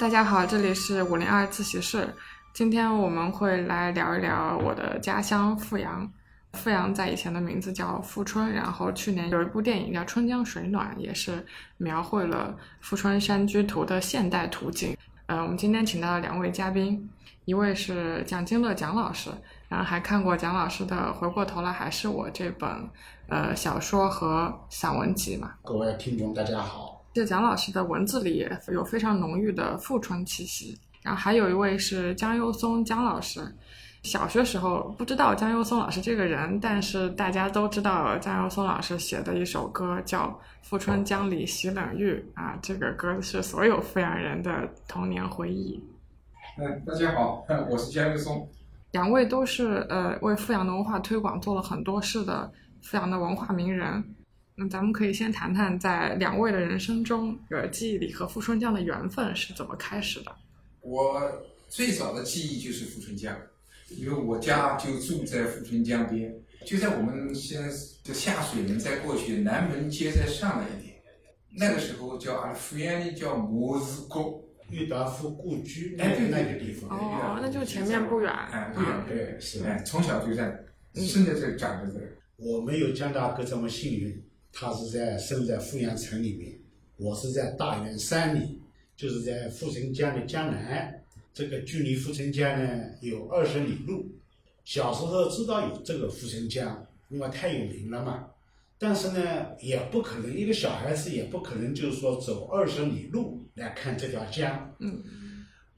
大家好，这里是五零二自习室。今天我们会来聊一聊我的家乡阜阳。阜阳在以前的名字叫富春，然后去年有一部电影叫《春江水暖》，也是描绘了富春山居图的现代图景。呃，我们今天请到了两位嘉宾，一位是蒋金乐蒋老师，然后还看过蒋老师的《回过头来还是我》这本呃小说和散文集嘛。各位听众，大家好。这蒋老师的文字里也有非常浓郁的富春气息。然后还有一位是江优松江老师。小学时候不知道江优松老师这个人，但是大家都知道江优松老师写的一首歌叫《富春江里洗冷浴》啊，这个歌是所有阜阳人的童年回忆。嗯，大家好，我是江优松。两位都是呃为阜阳的文化推广做了很多事的阜阳的文化名人。那咱们可以先谈谈在两位的人生中，呃记忆里和富春江的缘分是怎么开始的？我最早的记忆就是富春江。因为我家就住在富春江边，就在我们现在的下水门再过去，南门街再上来一点，那个时候叫啊，阜阳里叫摩斯沟，郁达夫故居哎，对那个地方。哦，那就前面不远。哎，不远，对，是。哎，从小就在，生在这，长在这。我没有江大哥这么幸运，他是在生在阜阳城里面，我是在大元山里，就是在富春江的江南。这个距离富春江呢有二十里路，小时候知道有这个富春江，因为太有名了嘛。但是呢，也不可能一个小孩子也不可能就是说走二十里路来看这条江。嗯。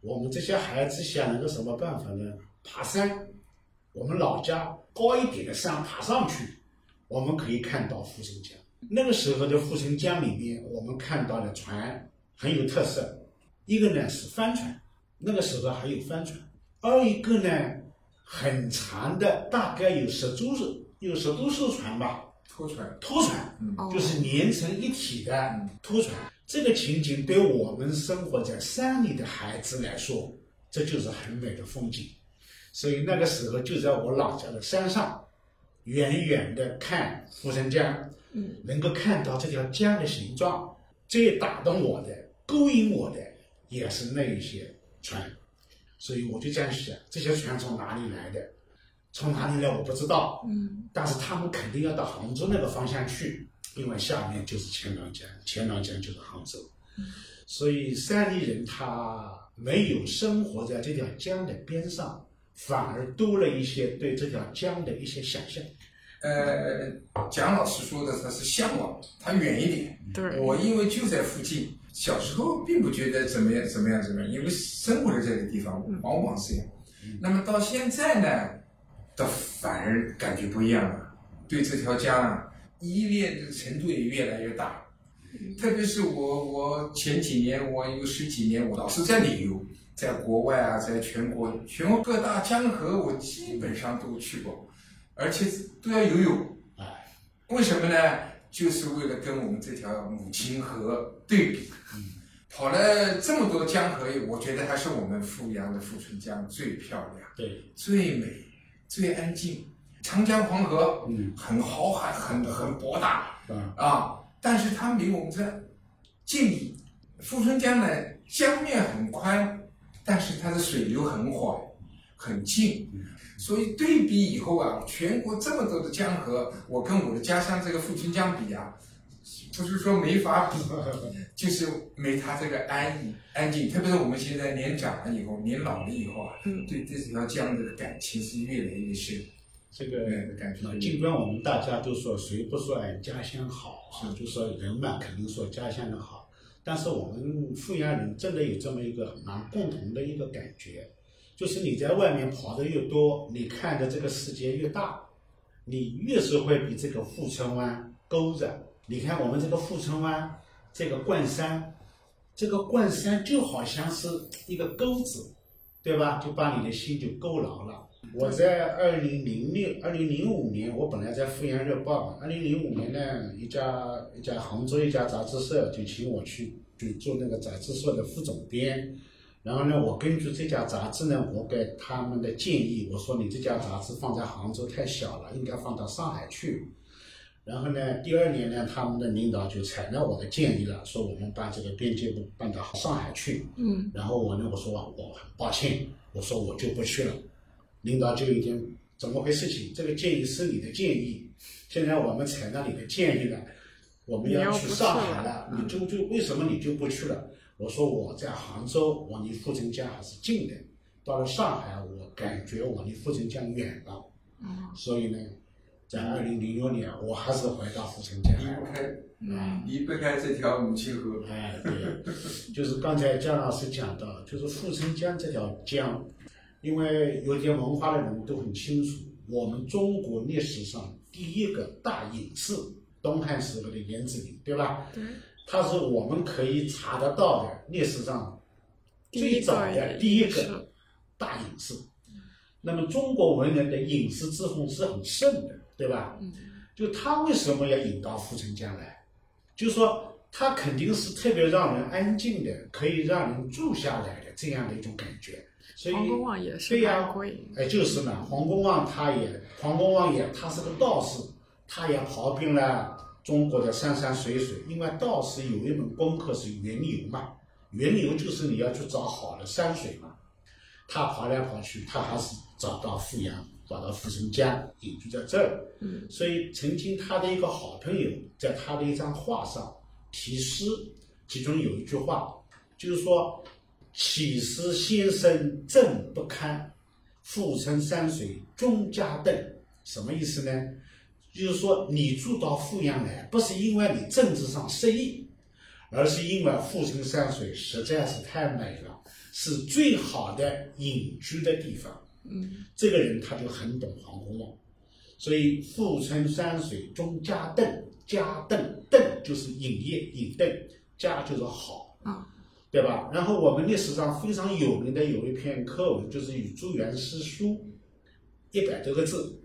我们这些孩子想了个什么办法呢？爬山。我们老家高一点的山爬上去，我们可以看到富春江。那个时候的富春江里面，我们看到的船很有特色，一个呢是帆船。那个时候还有帆船，二一个呢，很长的，大概有十多艘，有十多艘船吧，拖船，拖船，就是连成一体的拖船。这个情景对我们生活在山里的孩子来说，这就是很美的风景。所以那个时候就在我老家的山上，远远的看富春江，能够看到这条江的形状。最打动我的、勾引我的，也是那一些。船，所以我就这样想：这些船从哪里来的？从哪里来我不知道。嗯。但是他们肯定要到杭州那个方向去，因为下面就是钱塘江，钱塘江就是杭州。嗯。所以山里人他没有生活在这条江的边上，反而多了一些对这条江的一些想象。呃，蒋老师说的他是向往，他远一点。对。我因为就在附近。小时候并不觉得怎么样怎么样怎么样，因为生活在这个地方，往往是这样。那么到现在呢，倒反而感觉不一样了，对这条江啊依恋的程度也越来越大。特别是我，我前几年我有十几年我老是在旅游，在国外啊，在全国全国各大江河我基本上都去过，而且都要游泳。哎，为什么呢？就是为了跟我们这条母亲河对比，跑了这么多江河，我觉得还是我们富阳的富春江最漂亮，对，最美，最安静。长江黄河，嗯，很浩瀚，很很博大，嗯，啊，但是它没我们这静谧。富春江呢，江面很宽，但是它的水流很缓，很静。所以对比以后啊，全国这么多的江河，我跟我的家乡这个富春江比啊，不是说没法比，就是没他这个安逸、安静。特别是我们现在年长了以后，年老了以后啊，对这条江的感情是越来越深。这个感觉，尽管我们大家都说谁不说俺家乡好啊，就说人嘛肯定说家乡的好，但是我们富阳人真的有这么一个蛮共同的一个感觉。就是你在外面跑的越多，你看的这个世界越大，你越是会比这个富春湾勾着。你看我们这个富春湾，这个冠山，这个冠山就好像是一个钩子，对吧？就把你的心就勾牢了。我在二零零六、二零零五年，我本来在阜阳日报，二零零五年呢，一家一家杭州一家杂志社就请我去就做那个杂志社的副总编。然后呢，我根据这家杂志呢，我给他们的建议，我说你这家杂志放在杭州太小了，应该放到上海去。然后呢，第二年呢，他们的领导就采纳我的建议了，说我们把这个编辑部搬到上海去。嗯然后我呢，我说我很抱歉，我说我就不去了。领导就已经怎么回事情？这个建议是你的建议，现在我们采纳你的建议了，我们要去上海了，你你就就为什么你就不去了？我说我在杭州，我离富春江还是近的，到了上海，我感觉我离富春江远了，嗯所以呢，在二零零六年，我还是回到富春江。离不开嗯离不开这条母亲河。哎，对，就是刚才姜老师讲到，就是富春江这条江，因为有点文化的人都很清楚，我们中国历史上第一个大隐士，东汉时候的颜子陵，对吧？对，它是我们可以查得到的历史上最早的第一个大隐士。那么中国文人的隐士之风是很盛的，对吧？嗯就他为什么要引到富春江来？就是说他肯定是特别让人安静的，可以让人住下来的这样的一种感觉。所以黄公望也是对呀。哎，就是嘛，黄公望他也，黄公望也，他是个道士，他也跑遍了中国的山山水水。因为道士有一门功课是云游嘛，云游就是你要去找好的山水嘛。他跑来跑去，他还是找到富阳，找到富春江，隐居在这儿。嗯所以曾经他的一个好朋友在他的一张画上题诗，其中有一句话，就是说：“岂思先生正不堪，富春山水终家邓。”什么意思呢？就是说你住到富阳来，不是因为你政治上失意，而是因为富春山水实在是太美了，是最好的隐居的地方。嗯这个人他就很懂黄公望，所以富春山水中加邓，加邓邓就是隐业隐邓，家就是好，啊对吧？然后我们历史上非常有名的有一篇课文，就是《与朱元诗书》，一百多个字，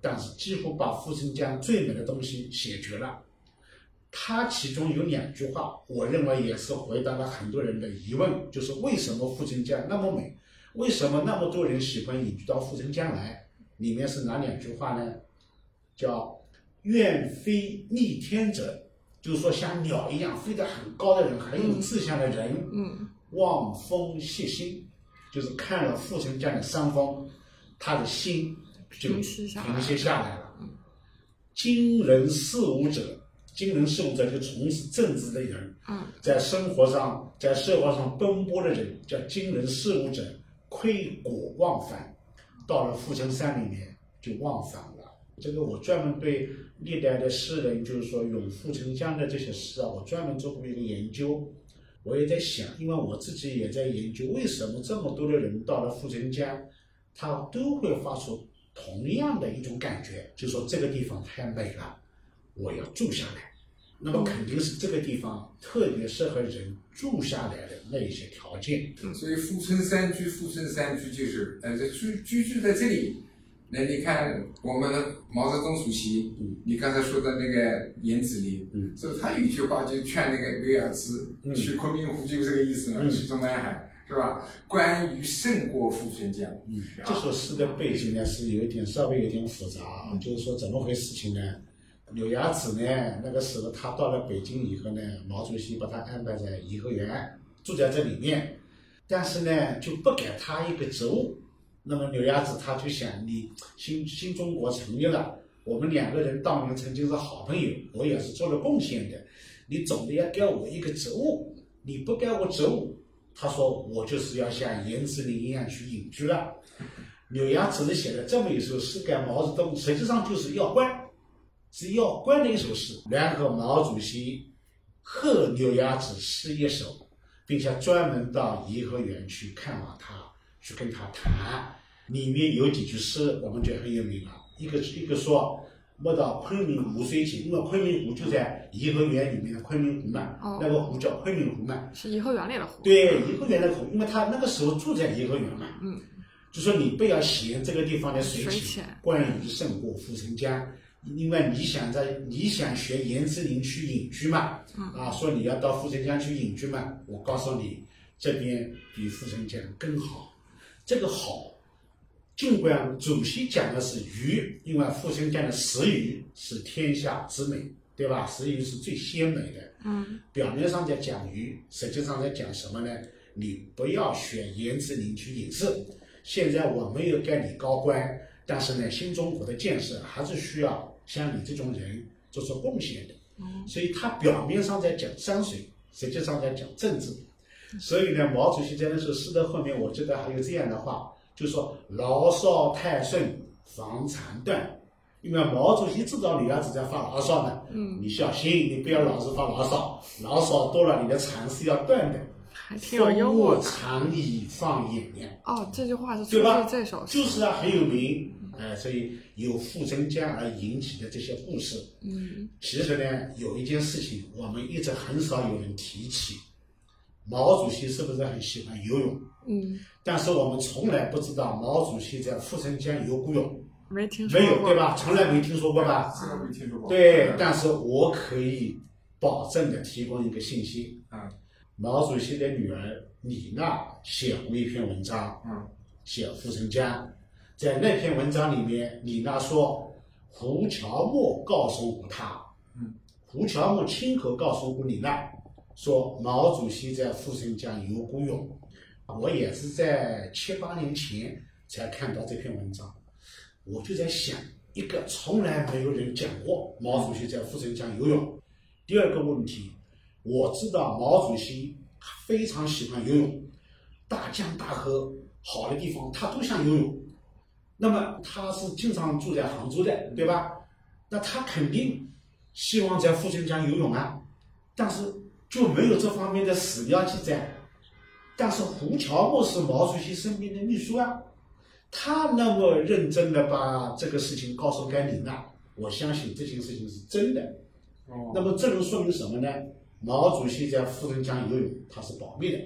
但是几乎把富春江最美的东西写绝了。他其中有两句话，我认为也是回答了很多人的疑问，就是为什么富春江那么美？为什么那么多人喜欢隐居到富春江来？里面是哪两句话呢？叫“愿飞逆天者”，就是说像鸟一样飞得很高的人，很有志向的人，嗯望风谢心，就是看了富春江的山峰，他的心就平息下来了。经人事务者，今人事务者就从事政治的人，嗯在生活上、在社会上奔波的人，叫今人事务者，窥果忘返，到了富春山里面就忘返了。这个我专门对历代的诗人，就是说咏富春江的这些诗啊，我专门做过一个研究。我也在想，因为我自己也在研究，为什么这么多的人到了富春江，他都会发出同样的一种感觉，就说这个地方太美了，我要住下来。那么肯定是这个地方特别适合人住下来的那一些条件。所以富春山居，富春山居就是呃，这居居住在这里。那你看我们的毛泽东主席，嗯你刚才说的那个严子陵，嗯所以他有一句话就劝那个刘雅芝嗯去昆明湖，就这个意思嘛，嗯去中南海是吧？关于胜过富春江，嗯，这首诗的背景呢是有一点稍微有点复杂啊，就是说怎么回事情呢？柳芽子呢，那个时候他到了北京以后呢，毛主席把他安排在颐和园，住在这里面，但是呢就不给他一个职务。那么柳芽子他就想，你新新中国成立了，我们两个人当年曾经是好朋友，我也是做了贡献的，你总得要给我一个职务，你不给我职务，他说我就是要像颜子陵一样去隐居了。柳芽只是写了这么一首诗给毛泽东，实际上就是要官，是要官的一首诗。然后毛主席贺柳芽子诗一首，并且专门到颐和园去看望他，去跟他谈。里面有几句诗我们就很有名了，一个一个说。莫到昆明湖水情，因为昆明湖就在颐和园里面的昆明湖嘛，哦那个湖叫昆明湖嘛。是颐和园里的湖。对，颐和园的湖，因为他那个时候住在颐和园嘛，嗯，就说你不要嫌这个地方的水水浅浅，关羽胜过富春江，因为你想在你想学颜之陵去隐居嘛，嗯啊，说你要到富春江去隐居嘛，我告诉你，这边比富春江更好，这个好，尽管主席讲的是鱼，因为富春江的食鱼是天下之美，对吧？食鱼是最鲜美的。嗯表面上在讲鱼，实际上在讲什么呢？你不要选严志林去影视。现在我没有盖你高官，但是呢，新中国的建设还是需要像你这种人做出贡献的。嗯所以他表面上在讲山水，实际上在讲政治。所以呢，毛主席在那首诗的后面，我记得还有这样的话，就说“牢骚太盛，防残断”。因为毛主席知道你儿子在发牢骚呢，嗯，你小心，你不要老是发牢骚，牢骚多了，你的肠是要断的。还挺有幽默风感。长以放眼量，哦，这句话是出对吧自这首诗。就是啊，很有名。哎、所以有富春江而引起的这些故事，嗯其实呢，有一件事情我们一直很少有人提起。毛主席是不是很喜欢游泳？嗯，但是我们从来不知道毛主席在富春江游过泳，没听说过。没有对？吧？从来没听说过吧？这个没听说过。对，但是我可以保证的提供一个信息：嗯毛主席的女儿李娜写过一篇文章，嗯写富春江，在那篇文章里面，李娜说胡乔木告诉过她，嗯，胡乔木亲口告诉过李娜，说毛主席在富春江游过泳。我也是在七八年前才看到这篇文章，我就在想，一个从来没有人讲过毛主席在富春江游泳。第二个问题，我知道毛主席非常喜欢游泳，大江大河好的地方他都想游泳。那么他是经常住在杭州的，对吧？那他肯定希望在富春江游泳啊，但是就没有这方面的史料记载。但是胡乔木是毛主席身边的秘书啊，他那么认真的把这个事情告诉甘李娜，我相信这件事情是真的。哦那么这能说明什么呢？毛主席在富春江游泳，他是保密的。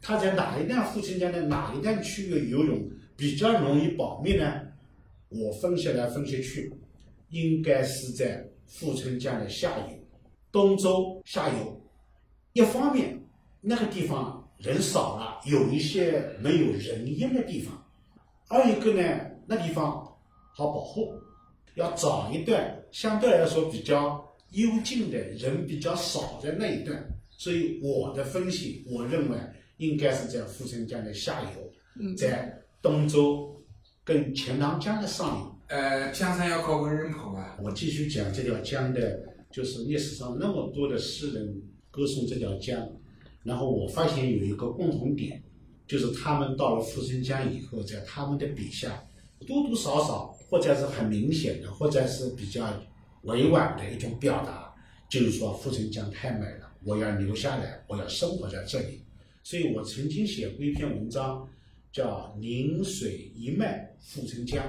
他在哪一段富春江的哪一段区域游泳比较容易保密呢？我分析来分析去，应该是在富春江的下游，东周下游。一方面，那个地方人少了，有一些没有人烟的地方；二一个呢，那地方好保护，要找一段相对来说比较幽静的人比较少的那一段。所以我的分析，我认为应该是在富春江的下游，嗯在东周跟钱塘江的上游。呃，江山要靠文人跑啊。我继续讲这条江的，就是历史上那么多的诗人歌颂这条江，然后我发现有一个共同点，就是他们到了富春江以后，在他们的笔下，多多少少或者是很明显的，或者是比较委婉的一种表达，就是说富春江太美了，我要留下来，我要生活在这里。所以我曾经写过一篇文章，叫《临水一脉富春江》，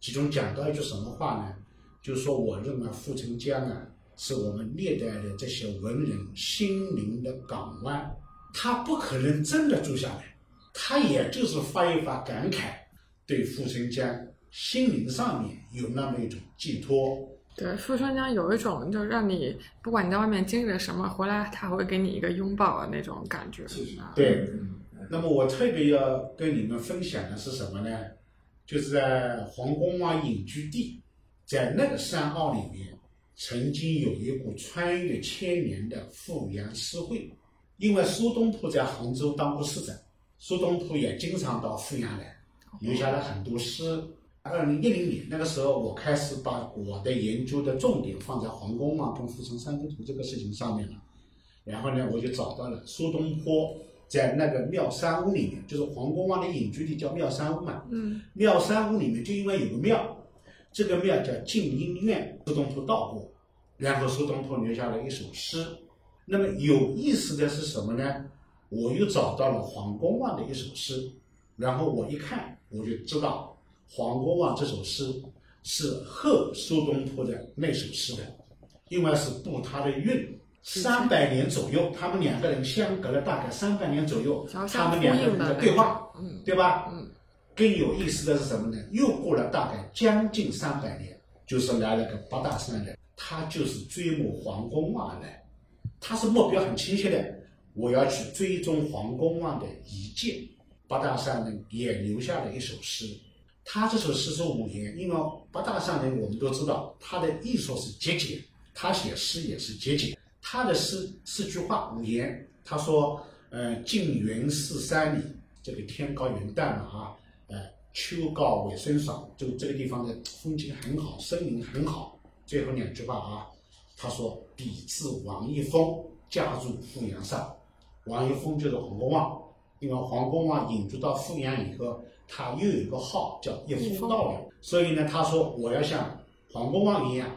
其中讲到一句什么话呢？就是说，我认为富春江啊，是我们历代的这些文人心灵的港湾，他不可能真的住下来，他也就是发一发感慨，对富春江心灵上面有那么一种寄托。对，富春江有一种就让你不管你在外面经历了什么，回来他会给你一个拥抱的那种感觉。是是啊对嗯那么我特别要跟你们分享的是什么呢？就是在黄公望隐居地，在那个山坳里面，曾经有一股穿越千年的富阳诗会。因为苏东坡在杭州当过市长，苏东坡也经常到富阳来，留下了很多诗。二零一零年那个时候，我开始把我的研究的重点放在黄公望跟富春山居图这个事情上面了。然后呢，我就找到了苏东坡在那个妙山屋里面，就是黄公望的隐居地叫妙山屋嘛。嗯妙山屋里面就因为有个庙，这个庙叫静音院，苏东坡到过，然后苏东坡留下了一首诗。那么有意思的是什么呢？我又找到了黄公望的一首诗，然后我一看，我就知道黄公望这首诗是贺苏东坡的那首诗的，因为是步他的韵。三百年左右，他们两个人相隔了大概三百年左右，他们两个人的的对话，嗯对吧？嗯，更有意思的是什么呢？又过了大概将近三百年，就是来了个八大山人，他就是追慕黄公望来，他是目标很清晰的，我要去追踪黄公望的遗迹。八大山人也留下了一首诗，他这首诗是五言，因为八大山人我们都知道，他的艺术是节俭，他写诗也是节俭。他的诗四句话五言，他说：“呃，近云四三里，这个天高云淡了啊，呃，秋高尾声爽，就这个地方的风景很好，森林很好。”最后两句话啊，他说：“抵制王一峰，家住富阳上。”王一峰就是黄公望，因为黄公望隐居到富阳以后，他又有一个号叫一夫道人，所以呢，他说我要像黄公望一样，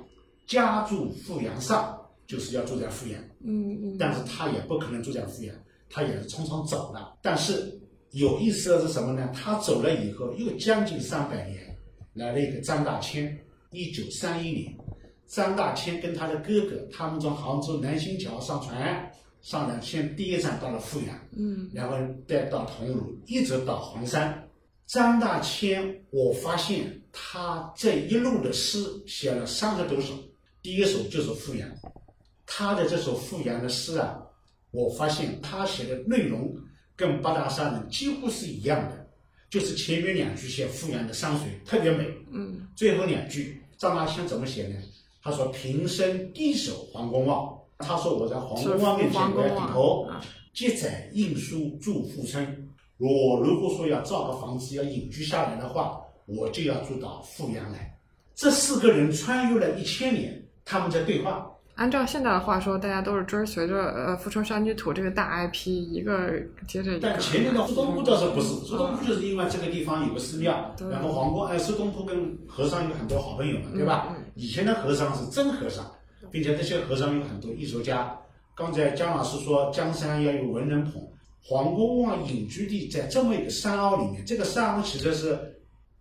家住富阳上，就是要住在富阳。嗯嗯。但是他也不可能住在富阳，他也是匆匆走了。但是有意思的是什么呢？他走了以后，又将近三百年，来了一个张大千，一九三一年，张大千跟他的哥哥，他们从杭州南新桥上船。上来，先第一站到了富阳，嗯，然后再到桐庐，一直到黄山。张大千，我发现他这一路的诗写了三十多首，第一首就是富阳。他的这首富阳的诗啊，我发现他写的内容跟八大山人几乎是一样的，就是前面两句写富阳的山水特别美，嗯，最后两句张大千怎么写呢？他说：“平生第一首黄公望。”他说：“我在黄公望面前我要低头，接载印书住富春。我如果说要造个房子要隐居下来的话，我就要住到富阳来。”这四个人穿越了一千年，他们在对话。按照现在的话说，大家都是追随着呃富春山居图这个大 IP 一个接着一个。但前面的苏东坡倒是不是？苏东坡就是因为这个地方有个寺庙，然后黄公哎，苏东坡跟和尚有很多好朋友嘛，对吧？以前的和尚是真和尚。并且这些和尚有很多艺术家。刚才姜老师说，江山要有文人捧。黄公望隐居地在这么一个山坳里面，这个山坳其实是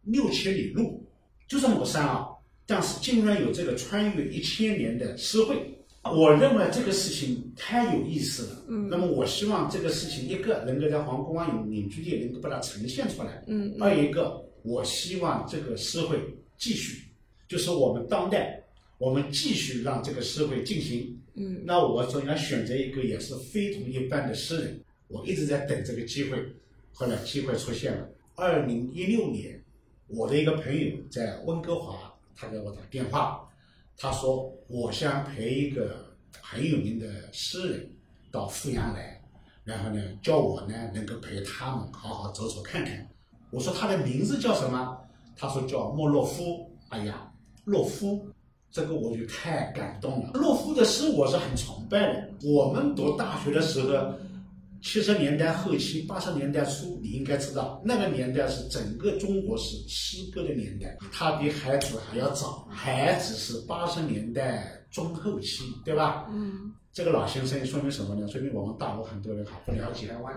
六千里路，就这么个山坳，但是竟然有这个穿越一千年的诗会。我认为这个事情太有意思了。嗯。那么我希望这个事情，一个能够在黄公望隐隐居地能够把它呈现出来。嗯。二一个，我希望这个诗会继续，就是我们当代。我们继续让这个社会进行。嗯，那我总要选择一个也是非同一般的诗人。我一直在等这个机会，后来机会出现了。二零一六年，我的一个朋友在温哥华，他给我打电话，他说我想陪一个很有名的诗人到富阳来，然后呢叫我呢能够陪他们好好走走看看。我说他的名字叫什么？他说叫莫洛夫。哎呀，洛夫。这个我就太感动了。洛夫的诗我是很崇拜的。我们读大学的时候，七十年代后期、八十年代初，你应该知道，那个年代是整个中国是诗歌的年代。他比孩子还要早，孩子是八十年代中后期，对吧？嗯。这个老先生说明什么呢？说明我们大陆很多人还不了解台湾。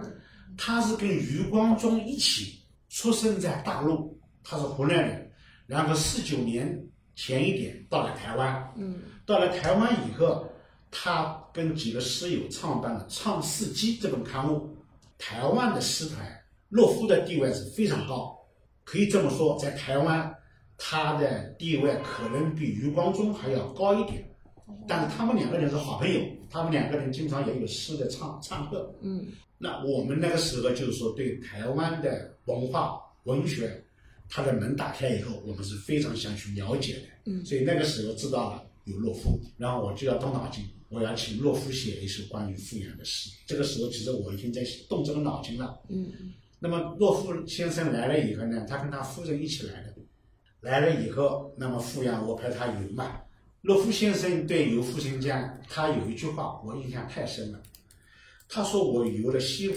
他是跟余光中一起出生在大陆，他是湖南人，然后四九年。前一点到了台湾，嗯，到了台湾以后，他跟几个诗友创办了《创世纪》这本刊物。台湾的诗坛，洛夫的地位是非常高，可以这么说，在台湾，他的地位可能比余光中还要高一点。但是他们两个人是好朋友，他们两个人经常也有诗的唱唱和。嗯，那我们那个时候就是说，对台湾的文化文学。他的门打开以后，我们是非常想去了解的。嗯，所以那个时候知道了有洛夫，然后我就要动脑筋，我要请洛夫写一首关于富阳的诗。这个时候其实我已经在动这个脑筋了。嗯，那么洛夫先生来了以后呢，他跟他夫人一起来的，来了以后，那么富阳我陪他游嘛。洛夫先生对游富春江，他有一句话我印象太深了。他说我游了西湖，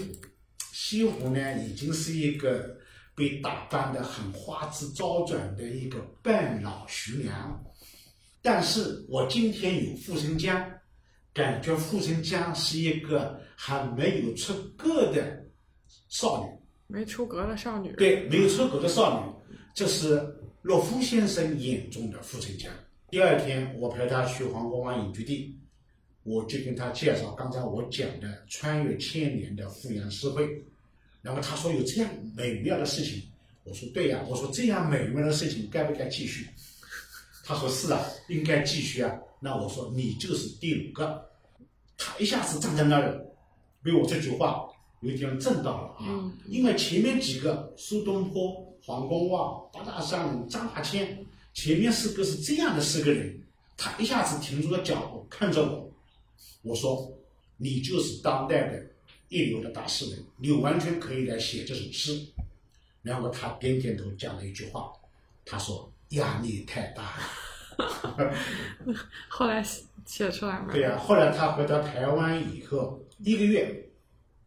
西湖呢已经是一个。被打扮得很花枝招展的一个半老徐娘，但是我今天有富春江，感觉富春江是一个还没有出阁的少女，没出阁的少女，对，没有出阁的少女，这是洛夫先生眼中的富春江。第二天，我陪他去黄公望隐居地，我就跟他介绍刚才我讲的穿越千年的富阳诗会。然后他说有这样美妙的事情，我说对呀，我说这样美妙的事情该不该继续？他说是啊，应该继续啊。那我说你就是第五个，他一下子站在那儿，被我这句话有点震到了啊。因为前面几个苏东坡、黄公望、八大山人、张大千，前面四个是这样的四个人，他一下子停住了脚步，看着我，我说：“你就是当代的一流的大诗人，你完全可以来写这首诗。”然后他点点头，讲了一句话，他说：“压力太大了。”后来写写出来吗？对呀、后来他回到台湾以后一个月，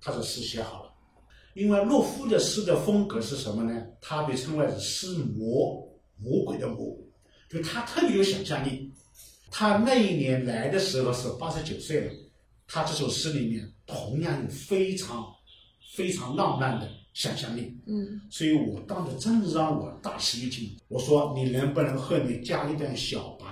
他的诗写好了。因为洛夫的诗的风格是什么呢？他被称为是诗魔，魔鬼的魔，就他特别有想象力。他那一年来的时候是八十九岁了，他这首诗里面同样有非常非常浪漫的想象力。嗯所以我当时真是让我大吃一惊。我说你能不能后面加一段小白，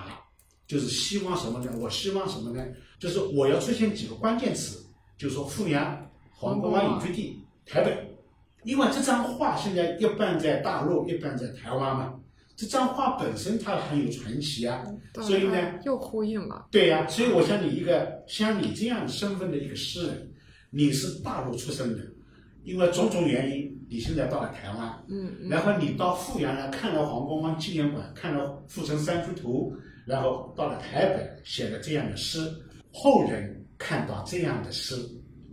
就是希望什么呢？我希望什么呢？就是我要出现几个关键词，就是说富阳、黄公湾隐居地、台北，因为这张画现在一半在大陆，一半在台湾嘛。这张画本身它很有传奇啊，所以呢，又呼应了。对呀、所以我想你一个像你这样身份的一个诗人，你是大陆出生的，因为种种原因，你现在到了台湾，嗯嗯然后你到富阳来看了黄公望纪念馆，看了《富春山居图》，然后到了台北写了这样的诗，后人看到这样的诗，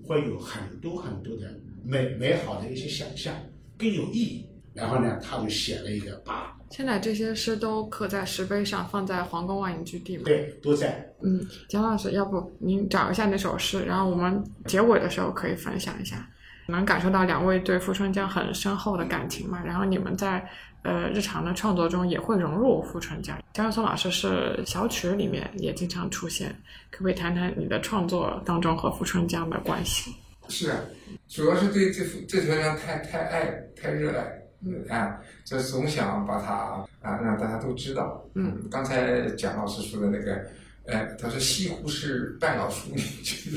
会有很多很多的美美好的一些想象，更有意义。然后呢，他就写了一个把，现在这些诗都刻在石碑上，放在皇宫外隐居地嘛。对，都在。嗯，蒋老师，要不您找一下那首诗，然后我们结尾的时候可以分享一下，能感受到两位对富春江很深厚的感情嘛？然后你们在呃日常的创作中也会融入富春江。江友松老师是小曲里面也经常出现，可不可以谈谈你的创作当中和富春江的关系？是啊，主要是对这幅这条江太太爱太热爱，嗯啊，这总想把它啊让大家都知道。嗯，刚才蒋老师说的那个，呃，他说西湖是半老淑女，就是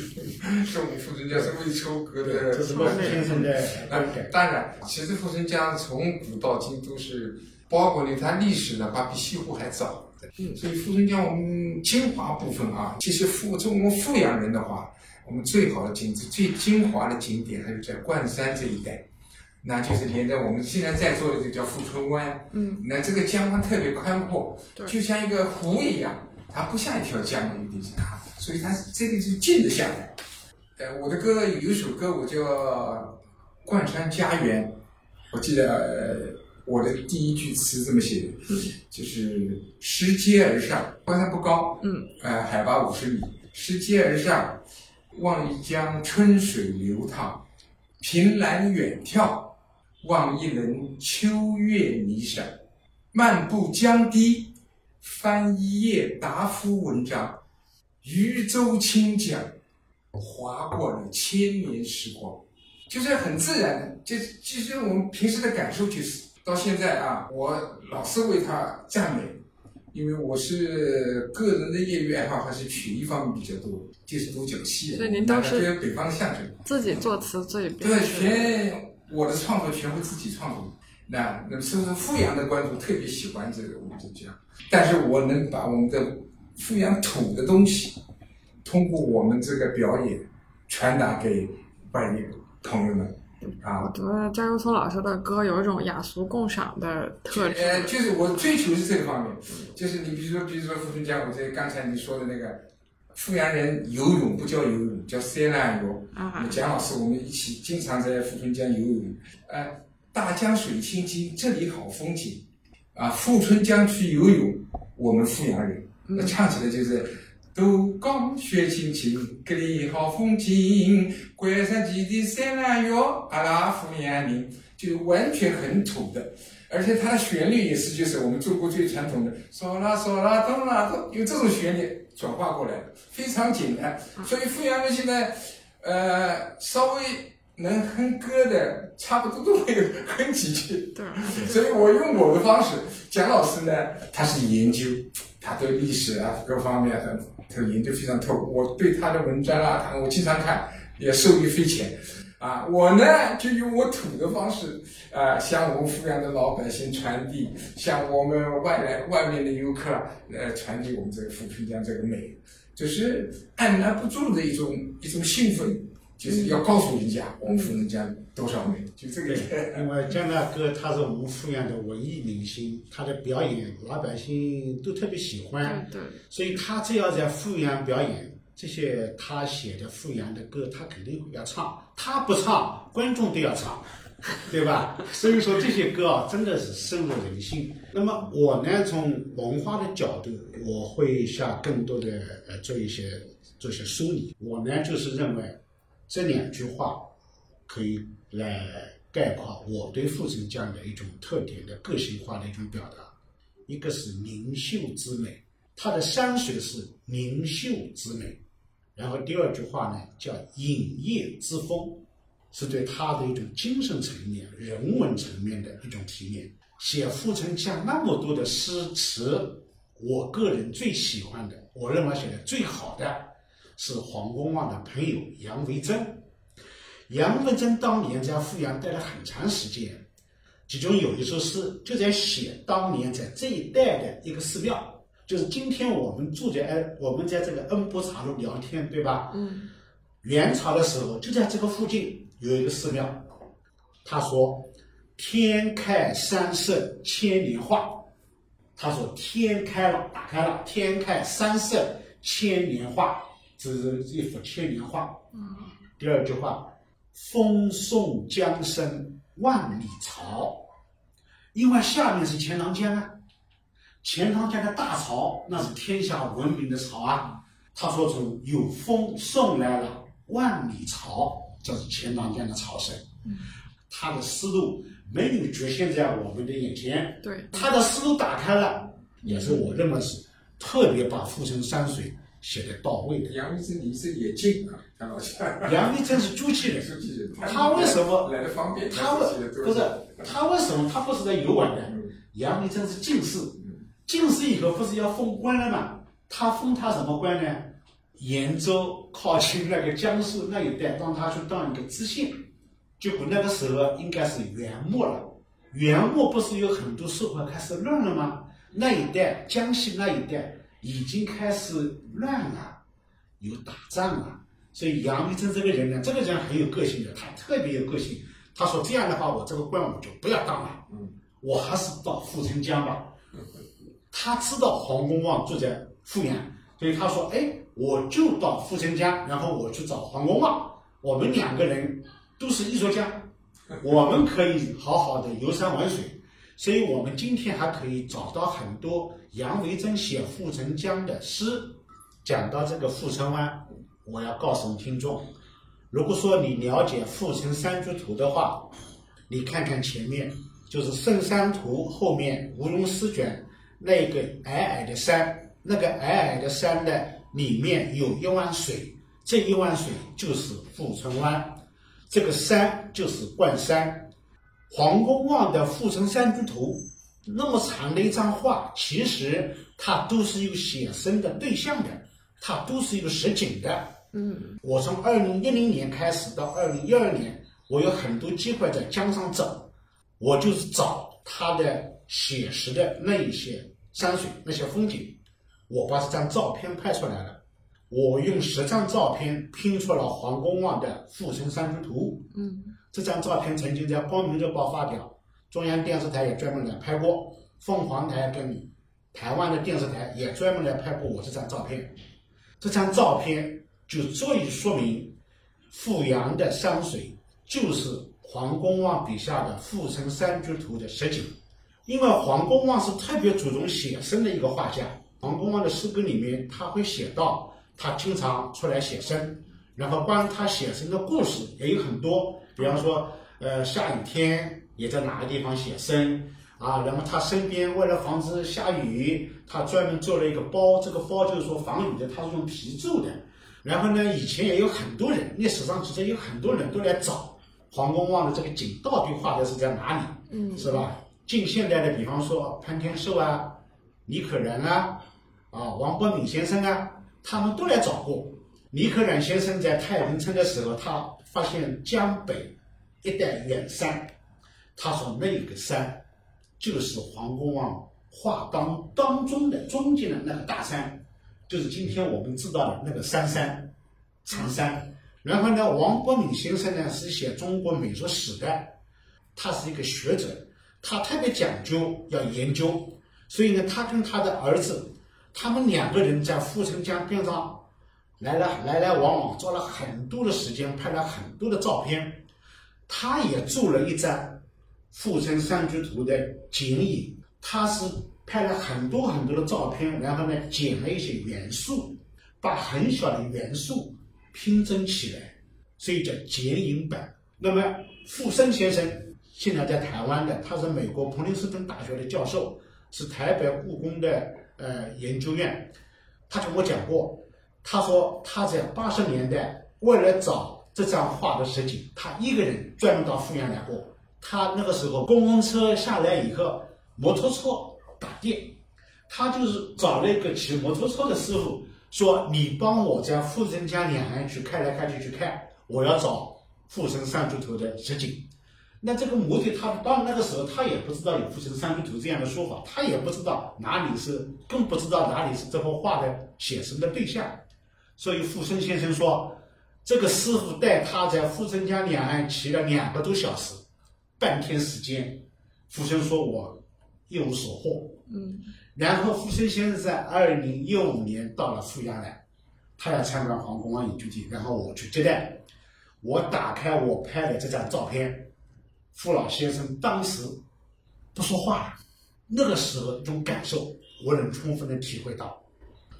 是我们富春江是未收割的这是洛夫先生的啊。当然，其实富春江从古到今都是，包括呢它历史的话，比西湖还早的。嗯所以富春江我们精华部分啊，其实富从我们富阳人的话，我们最好的景致、最精华的景点还是在冠山这一带，那就是连着我们现在在座的这个叫富春湾。嗯，那这个江湾特别宽阔，对就像一个湖一样，它不像一条江一定是它，所以它这个是静得下来。呃，我的歌有一首歌我叫《贯穿家园》，我记得、呃、我的第一句词这么写的，就是拾阶而上，冠山不高，嗯，呃，海拔五十米，拾阶而上，望一江春水流淌，凭栏远眺，望一轮秋月霓裳，漫步江堤，翻一页达夫文章，渔舟轻桨，划过了千年时光，就是很自然的。就其实我们平时的感受就是，到现在啊，我老是为他赞美，因为我是个人的业余爱好还是曲艺方面比较多，就是独角戏，所以您都是那个北方相声。自己作词自己编对，曲。全我的创作全部自己创作。那那么，是不是富阳的观众特别喜欢这个我们这样？但是我能把我们的富阳土的东西，通过我们这个表演传达给外地朋友们啊我。觉得张友松老师的歌有一种雅俗共赏的特质。呃，就是我追求是这个方面，就是你比如说，比如说富春江，我这刚才你说的那个富阳人游泳不叫游泳，叫塞浪游。啊，蒋老师，我们一起经常在富春江游泳。呃，大江水清清，这里好风景。啊，富春江去游泳，我们富阳人，那唱起来就是。都江雪清清，这里好风景。关山基地山南月，阿拉富阳人，就完全很土的。而且它的旋律也是，就是我们中国最传统的嗦啦嗦啦哆啦哆，有这种旋律转化过来的，非常简单。所以富阳人现在，呃，稍微能哼歌的，差不多都会哼几句。对，所以我用我的方式，蒋老师呢，他是研究，他对历史啊各方面的，他研究非常透。我对他的文章啊，他我经常看，也受益匪浅。啊，我呢就用我土的方式，啊，向我们富阳的老百姓传递，向我们外来外面的游客，呃，传递我们这个富春江这个美，就是按捺不住的一种一种兴奋，就是要告诉人家我们富春江多少美，就这个。因为江大哥他是我们阜阳的文艺明星，他的表演老百姓都特别喜欢，对对，所以他只要在阜阳表演这些他写的阜阳的歌，他肯定要唱，他不唱，观众都要唱。对吧？所以说这些歌啊，真的是深入人心。那么我呢，从文化的角度，我会下更多的呃做一些做一些梳理。我呢就是认为这两句话可以来概括我对富城江的一种特点的个性化的一种表达。一个是灵秀之美，它的山水是灵秀之美。然后第二句话呢叫隐逸之风。是对他的一种精神层面、人文层面的一种提炼。写阜城江那么多的诗词，我个人最喜欢的，我认为写的最好的是黄公望的朋友杨维桢。杨维桢当年在阜阳待了很长时间，其中有一首诗就在写当年在这一带的一个寺庙，就是今天我们住在哎，我们在这个恩波茶路聊天，对吧？嗯。元朝的时候就在这个附近。有一个寺庙，他说：“天开三色千年画。”他说：“天开了，打开了，天开三色千年画，这是一幅千年画。”第二句话：“风送江声万里潮。”因为下面是钱塘江啊，钱塘江的大潮那是天下闻名的潮啊。他说：“从有风送来了万里潮。”这是钱塘江的潮声，他的思路没有局限在我们的眼前，对，他的思路打开了，也是我认为是特别把富春山水写的到位的。杨玉珍，你是也近啊，他老家。杨玉珍是朱祁人，朱祁人，他为什么来的方便？他为不是他为什么他不是在游玩的？杨玉珍是进士，进士以后不是要封官了吗？他封他什么官呢？延州靠近那个江苏那一带，让他去当一个知县。结果那个时候应该是元末了，元末不是有很多社会开始乱了吗？那一带江西那一带已经开始乱了，有打仗了。所以杨玉珍这个人呢，这个人很有个性的，他特别有个性。他说这样的话，我这个官我就不要当了，嗯我还是到富春江吧。他知道黄公望住在富阳，所以他说：“哎。”我就到富城江，然后我去找黄公望，我们两个人都是艺术家，我们可以好好的游山玩水，所以我们今天还可以找到很多杨维桢写富城江的诗。讲到这个富城湾，我要告诉听众，如果说你了解富城山居图的话，你看看前面就是圣山图后面吴用诗卷那个矮矮的山，那个矮矮的山的。里面有一湾水，这一湾水就是富春湾，这个山就是冠山。黄公望的《富春山居图》那么长的一张画，其实它都是有写生的对象的，它都是有实景的。嗯，我从二零一零年开始到二零一二年，我有很多机会在江上走，我就是找他的写实的那一些山水那些风景。我把这张照片拍出来了，我用十张照片拼出了黄公望的《富春山居图》。嗯，这张照片曾经在《光明日报》发表，中央电视台也专门来拍过，凤凰台跟台湾的电视台也专门来拍过我这张照片。这张照片就足以说明，富阳的山水就是黄公望笔下的《富春山居图》的实景，因为黄公望是特别注重写生的一个画家。黄公望的诗歌里面，他会写到他经常出来写生，然后关于他写生的故事也有很多。比方说，呃，下雨天也在哪个地方写生啊？然后他身边为了防止下雨，他专门做了一个包，这个包就是说防雨的，它是用皮做的。然后呢，以前也有很多人，历史上其实有很多人都来找黄公望的这个景到底画的是在哪里，嗯，是吧？近现代的，比方说潘天寿啊、李可染啊。啊，王伯敏先生啊，他们都来找过。李可染先生在太平村的时候，他发现江北一带远山，他说那个山就是黄公望画当当中的中间的那个大山，就是今天我们知道的那个三山，长山。然后呢，王伯敏先生呢是写中国美术史的，他是一个学者，他特别讲究要研究，所以呢，他跟他的儿子，他们两个人在富春江边上来了来来往往，做了很多的时间，拍了很多的照片。他也做了一张《富春山居图》的剪影，他是拍了很多很多的照片，然后呢，剪了一些元素，把很小的元素。拼针起来，所以叫剪影版。那么富森先生现在在台湾的，他是美国普林斯顿大学的教授，是台北故宫的呃研究院。他跟我讲过，他说他在八十年代为了找这张画的实景，他一个人专门到富阳来过。他那个时候公共车下来以后，摩托车打电，他就是找了一个骑摩托车的师傅。说你帮我在富春江两岸去开来开去去看，我要找富春山居图的实景。那这个目的，他到那个时候他也不知道有富春山居图这样的说法，他也不知道哪里是，更不知道哪里是这幅画的写生的对象。所以富春先生说，这个师傅带他在富春江两岸骑了两个多小时，半天时间。富生说我一无所获。嗯。然后，傅生先生在二零一五年到了富阳来，他要参观黄公望研究地，然后我去接待。我打开我拍的这张照片，傅老先生当时不说话了，那个时候那种感受，我能充分的体会到。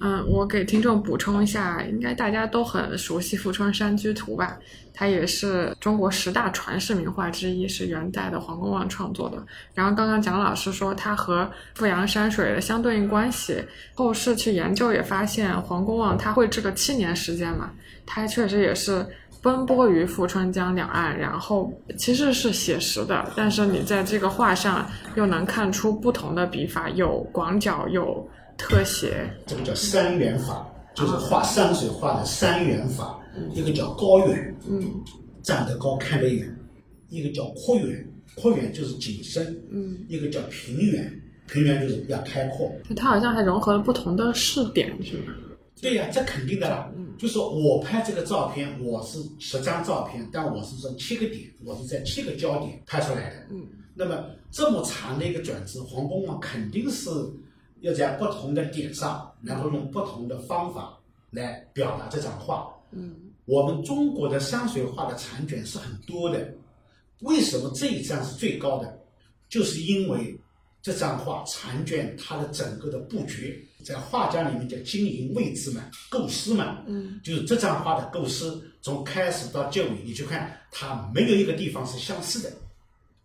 嗯，我给听众补充一下，应该大家都很熟悉《富春山居图》吧？它也是中国十大传世名画之一，是元代的黄公望创作的。然后刚刚蒋老师说它和富阳山水的相对应关系，后世去研究也发现，黄公望他绘制了七年时间嘛，他确实也是奔波于富春江两岸，然后其实是写实的，但是你在这个画上又能看出不同的笔法，有广角，有。特写，这个叫三元法，就是画山水画的三元法。一个叫高远，嗯，站得高看得远；一个叫阔远，阔远就是景深；嗯，一个叫平远，平远就是比较开阔。它好像还融合了不同的视点，是吗？对呀，这肯定的啦。嗯，就是我拍这个照片，我是十张照片，但我是说七个点，我是在七个焦点拍出来的。嗯，那么这么长的一个转折，黄公望肯定是。要在不同的点上，然后用不同的方法来表达这张画。嗯，我们中国的山水画的残卷是很多的，为什么这一张是最高的？就是因为这张画残卷它的整个的布局，在画家里面叫经营位置嘛，构思嘛。嗯，就是这张画的构思从开始到结尾，你去看它没有一个地方是相似的。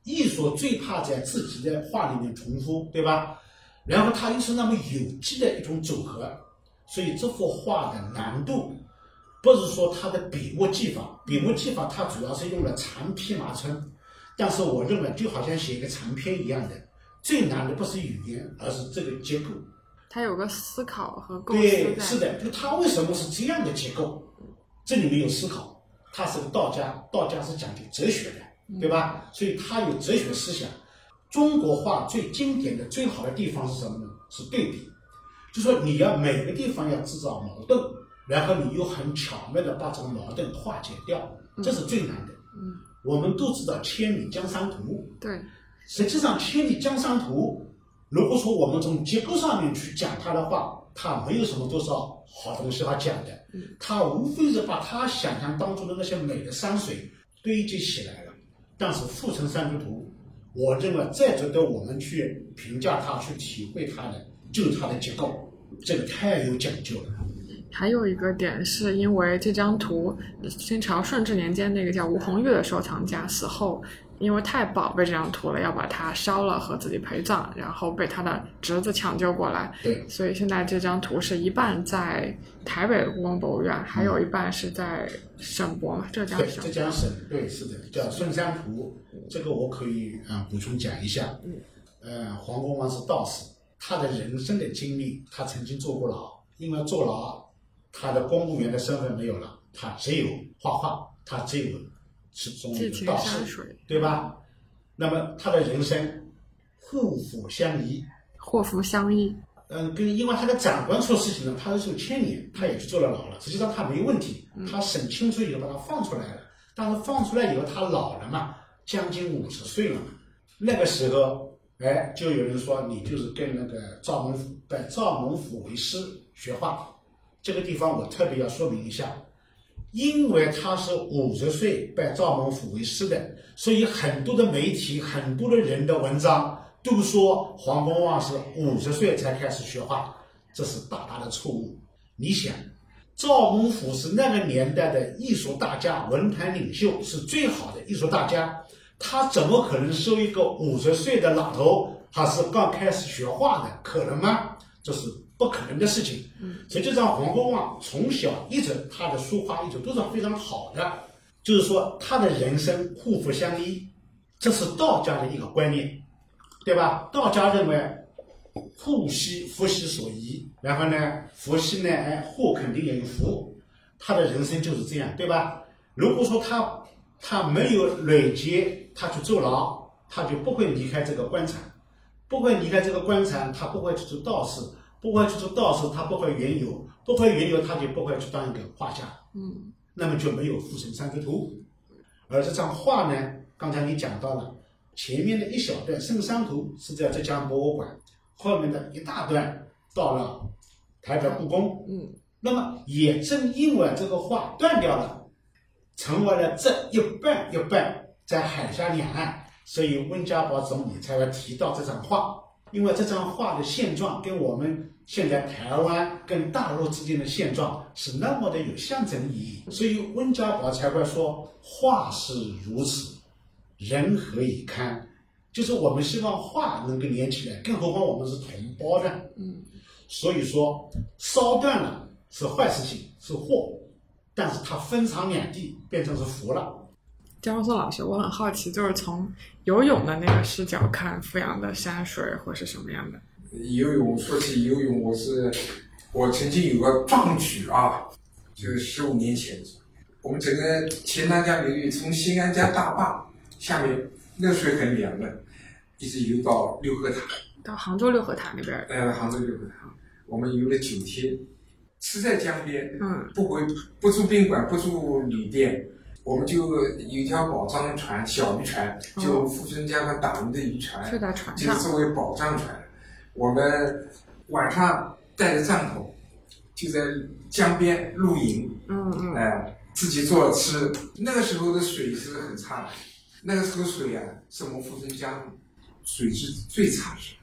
艺术最怕在自己的画里面重复，对吧？然后它又是那么有机的一种组合，所以这幅画的难度，不是说它的笔墨技法，笔墨技法它主要是用了长篇麻皴，但是我认为就好像写一个长篇一样的，最难的不是语言，而是这个结构。它有个思考和构思对，是的，就它为什么是这样的结构？这里面有思考，它是个道家，道家是讲究哲学的，对吧？所以它有哲学思想。中国画最经典的、最好的地方是什么呢？是对比，就说你要每个地方要制造矛盾，然后你又很巧妙的把这个矛盾化解掉，这是最难的。嗯，我们都知道《千里江山图》。对，实际上《千里江山图》，如果说我们从结构上面去讲它的话，它没有什么多少好东西好讲的。嗯，它无非是把他想象当中的那些美的山水堆积起来了。但是《富春山居图》。我认为再值得我们去评价它、去体会它的，就是它的结构，这个太有讲究了。还有一个点是因为这张图，清朝顺治年间那个叫吴红玉的收藏家死后。因为太宝贝这张图了，要把它烧了和自己陪葬，然后被他的侄子抢救过来。对，所以现在这张图是一半在台北故宫博物院，还有一半是在省博嘛，浙江省。浙江省对，是的，叫《顺山图》。这个我可以啊补充讲一下。嗯。呃，黄公望是道士，他的人生的经历，他曾经坐过牢，因为坐牢，他的公务员的身份没有了，他只有画画，他只有。是中一个道士，对吧？那么他的人生祸福相依，祸福相依。嗯，跟因为他的长官出事情了，他是受牵连，他也去坐了牢了。实际上他没问题，他审清楚以后把他放出来了。但是放出来以后，他老了嘛，将近五十岁了嘛。那个时候，哎，就有人说你就是跟那个赵孟俯拜赵孟俯为师学画。这个地方我特别要说明一下，因为他是五十岁拜赵孟俯为师的，所以很多的媒体、很多的人的文章。都说黄公望是五十岁才开始学画，这是大大的错误。你想，赵孟俯是那个年代的艺术大家、文坛领袖，是最好的艺术大家，他怎么可能收一个五十岁的老头？他是刚开始学画的，可能吗？这是不可能的事情。实际上，黄公望从小一直他的书画一直都是非常好的，就是说他的人生互不相依，这是道家的一个观念。对吧？道家认为，祸兮福兮所依，然后呢，福兮呢，哎，祸肯定也有福，他的人生就是这样，对吧？如果说他他没有累积，他去坐牢，他就不会离开这个官场，不会离开这个官场，他不会去做道士，不会去做道士，他不会原由，不会原由，他就不会去当一个画家，嗯，那么就没有富神三之图，而这张画呢，刚才你讲到了。前面的一小段《圣山图》是在浙江博物馆，后面的一大段到了台北故宫。嗯，那么也正因为这个画断掉了，成为了这一半一半在海峡两岸，所以温家宝总理才会提到这张画。因为这张画的现状跟我们现在台湾跟大陆之间的现状是那么的有象征意义，所以温家宝才会说画是如此。人何以堪？就是我们希望画能够连起来，更何况我们是同胞呢？嗯，所以说烧断了是坏事情，是祸，但是它分长两地变成是福了。江松老师，我很好奇，就是从游泳的那个视角看阜阳的山水会是什么样的？游泳，说起游泳，我是我曾经有个壮举啊，就是十五年前，我们整个钱塘江流域从新安江大坝。下面那水很凉的，一直游到六合塔，到杭州六合塔那边。呃，杭州六合塔，我们游了九天，吃在江边，嗯，不回不住宾馆，不住旅店，我们就有一条保障船，小渔船，就富春江和打鱼的渔船，睡在船上，就是作为保障船。我们晚上带着帐篷，就在江边露营，嗯嗯，哎，自己做吃。那个时候的水是很差的。那个时候水啊，是我们富春江水质最差的，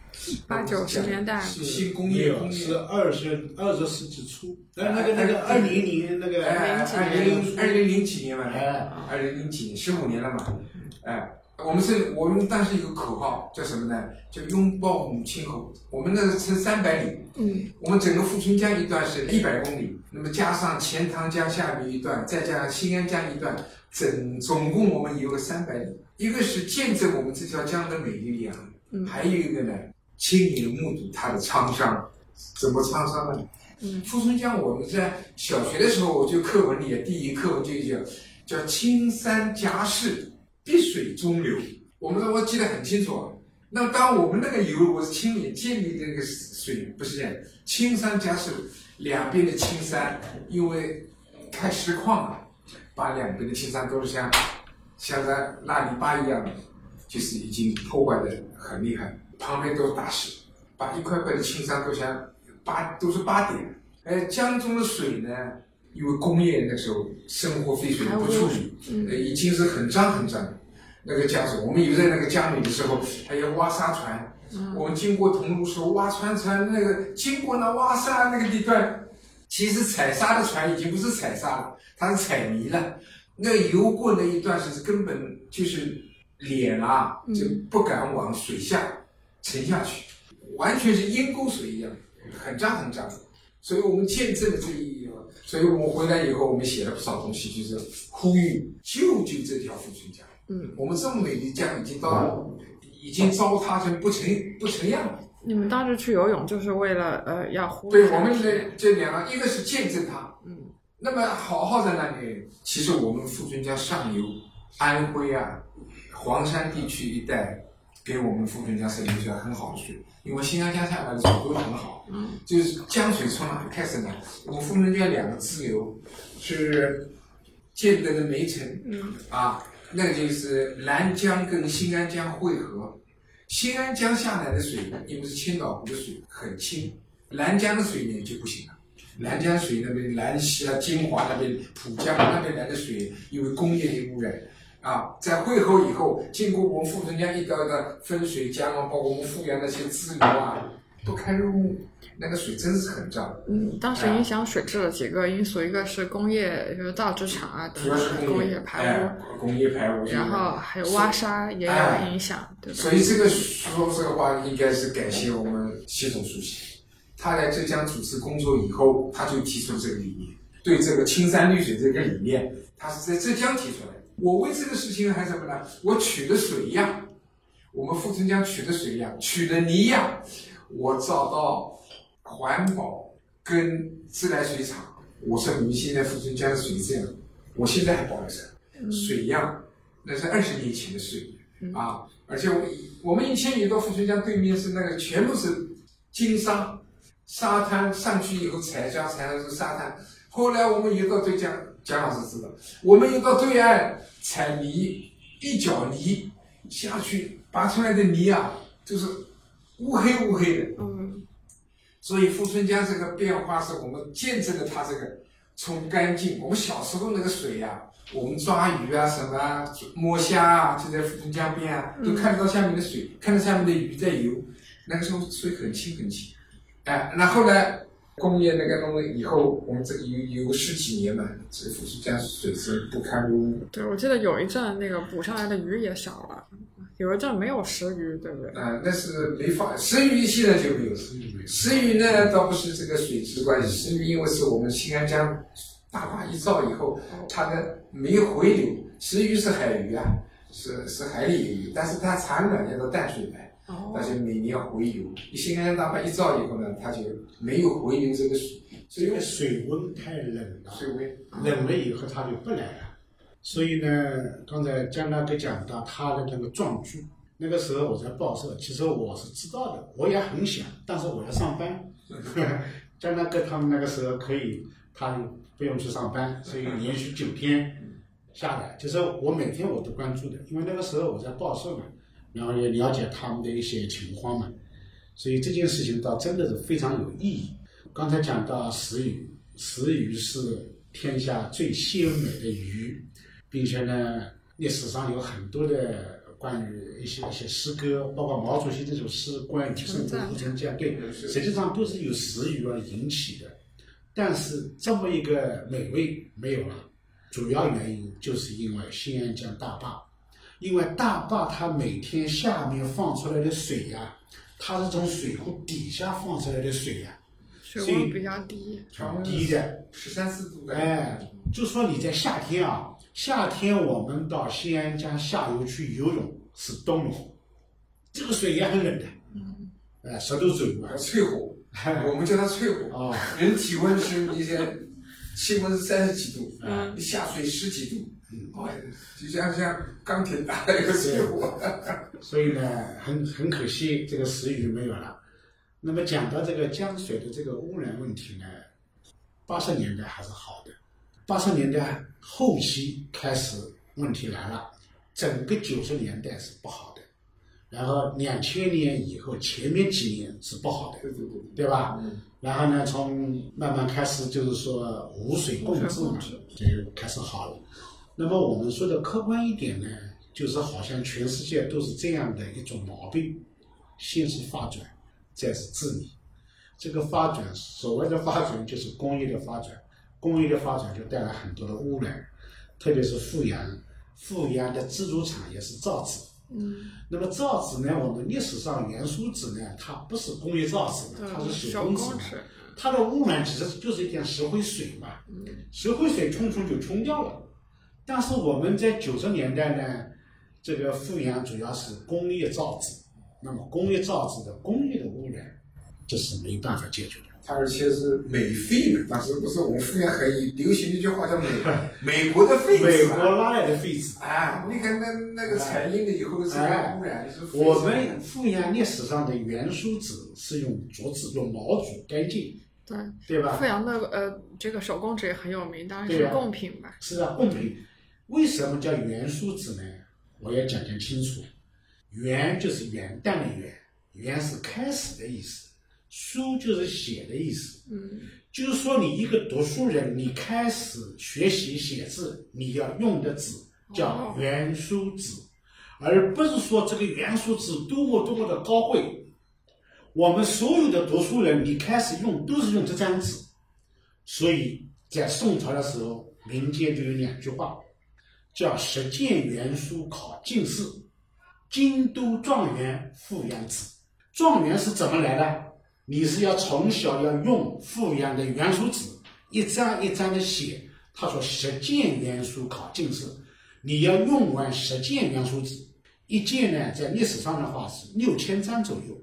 八九十年代是新工业，是二十二十世纪初，呃，那个那个二零零那个二零零二零零几年嘛，哎，二零零几年十五年了嘛，哎，我们是我们当时有个口号叫什么呢？叫拥抱母亲河。我们那个是三百里，嗯，我们整个富春江一段是一百公里，那么加上钱塘江下面一段，再加上新安江一段。整总共我们游了三百里，一个是见证我们这条江的美丽啊，嗯，还有一个呢，亲眼目睹它的沧桑，怎么沧桑呢？嗯，富春江我们在小学的时候，我就课文里第一课文就叫叫青山夹势，碧水中流，我们我记得很清楚。那当我们那个游，我是亲眼见的那个水，不是这样，青山夹势，两边的青山因为开石矿啊。把两边的青山都是像像在烂泥巴一样的，就是已经破坏的很厉害，旁边都是大石，把一块块的青山都像疤都是八点。哎，江中的水呢，因为工业那时候生活废水不处理，呃，已经是很脏很脏。那个江水，我们游在那个江里的时候，还要挖沙船。我们经过桐庐时候挖船船，那个经过那挖沙那个地段，其实采沙的船已经不是采沙了。它是采泥了，那游过那一段是根本就是脸啊，就不敢往水下沉下去，完全是阴沟水一样，很脏很脏。所以我们见证了这一，所以我们回来以后，我们写了不少东西，就是呼吁救救这条富春江。嗯，我们这么美的江已经到，已经糟蹋成不成不成样了。你们当时去游泳就是为了呃要呼？对，我们这这两个，一个是见证它，嗯。那么好好在那里，其实我们富春江上游，安徽啊，黄山地区一带，给我们富春江省留下很好的水，因为新安江下来的水都很好。嗯，就是江水从哪里开始呢？我们富春江两个支流是建德的梅城，嗯啊，那个就是南江跟新安江汇合。新安江下来的水，因为是千岛湖的水很清，南江的水呢就不行了。南江水那边兰溪啊、金华那边、浦江那边来的水，因为工业的污染啊，在会后以后，经过我们富春江一道的分水江啊，包括我们富阳那些支流啊，都开入目，那个水真是很脏。嗯，当时影响水质的几个因素，一个是工业，就是造纸厂啊等主要是等工业业排污，哎工业排污，然后还有挖沙也有影响，对吧？所以这个说这个话，应该是感谢我们习总书记。他来浙江主持工作以后，他就提出这个理念，对这个青山绿水这个理念，他是在浙江提出来的。我为这个事情还什么呢？我取的水样，我们富春江取的水样，取的泥样，我找到环保跟自来水厂，我说你们现在富春江的水这样，我现在还保留着水样，那是二十年前的水啊，而且我我们以前有到富春江对面是那个全部是金沙沙滩，上去以后踩下踩的是沙滩。后来我们游到对江，蒋老师知道，我们一到对岸踩泥，一脚泥下去，拔出来的泥啊，就是乌黑乌黑的。嗯所以富春江这个变化是我们见证了它这个从干净。我们小时候那个水呀、我们抓鱼啊什么啊摸虾啊，就在富春江边啊，都看得到下面的水，看到下面的鱼在游。那个时候水很清很清。哎，那后来工业那个东西以后，我们这有有十几年嘛，这富士江水质不堪入目。对，我记得有一阵那个捕上来的鱼也少了，有一阵没有食鱼，对不对？啊、那是没法，石鱼现在就没有了。石鱼呢，倒不是这个水质关系，食鱼因为是我们新安江大坝一造以后，它的没有回流。食鱼是海鱼啊，是是海里有鱼，但是它产卵要到淡水来，哦而且每年要回流。新安江大坝一造以后呢，它就没有回流这个水，所以因为水温太冷了，水温冷了以后它就不来了。所以呢，刚才江大哥讲到他的那个壮举，那个时候我在报社，其实我是知道的，我也很想，但是我要上班。江大哥他们那个时候可以，他不用去上班，所以连续九天下来，就是我每天我都关注的，因为那个时候我在报社嘛，然后也了解他们的一些情况嘛，所以这件事情倒真的是非常有意义。刚才讲到石鱼，石鱼是天下最鲜美的鱼，并且呢，历史上有很多的关于一些一些诗歌，包括毛主席这首诗关于圣称赞湖富春江，对，实际上都是由石鱼而引起的。但是这么一个美味没有了，主要原因就是因为新安江大坝，因为大坝它每天下面放出来的水呀、它是从水库底下放出来的水呀、水温比较低，很低的。十三四度的，哎，就说你在夏天啊，夏天我们到新安江下游去游泳是冬泳，这个水也很冷的，嗯，哎，舌头走嘛，淬火，我们叫它淬火。啊，人体温是一些气温是三十几度，嗯你下水十几度，嗯哦，就像像钢铁打了一个水火。所以呢，很很可惜这个石鱼没有了。那么讲到这个江水的这个污染问题呢，八十年代还是好的，八十年代后期开始问题来了，整个九十年代是不好的，然后两千年以后前面几年是不好的，对对对，对吧？嗯然后呢，从慢慢开始就是说无水共治嘛，就开始好了。那么我们说的客观一点呢，就是好像全世界都是这样的一种毛病，先是发展，再是治理。这个发展，所谓的发展就是工业的发展，工业的发展就带来很多的污染，特别是富阳，富阳的制作厂也是造纸。嗯，那么造纸呢，我们历史上原书纸呢，它不是工业造纸的，它，是手手工纸嘛。它的污染其实就是一点石灰水嘛，石灰水冲冲就冲掉了。但是我们在九十年代呢，这个富阳主要是工业造纸，那么工业造纸的工业的污染，这是没办法解决的。它而且是美废嘛。当时不是我们富阳很流行的一句话叫美 美国的废纸美国拉来的废纸。啊！你看那那个彩印了以后的这个污染是我们富阳历史上的原书纸是用竹子，用毛竹干净，对，对吧富？阳的呃这个手工纸也很有名，当然是贡品吧。是啊，贡品。为什么叫元书纸呢？我要讲讲清楚。元就是元旦的元，元是开始的意思，书就是写的意思。嗯就是说，你一个读书人，你开始学习写字，你要用的纸叫元书纸，而不是说这个元书纸多么多么的高贵。我们所有的读书人，你开始用都是用这张纸，所以在宋朝的时候，民间就有两句话，叫“实践元书考进士，京都状元富阳子”。状元是怎么来的？你是要从小要用富阳的原书纸，一张一张的写。他说实践元书考进士，你要用完实践原书纸，一件呢在历史上的话是六千张左右。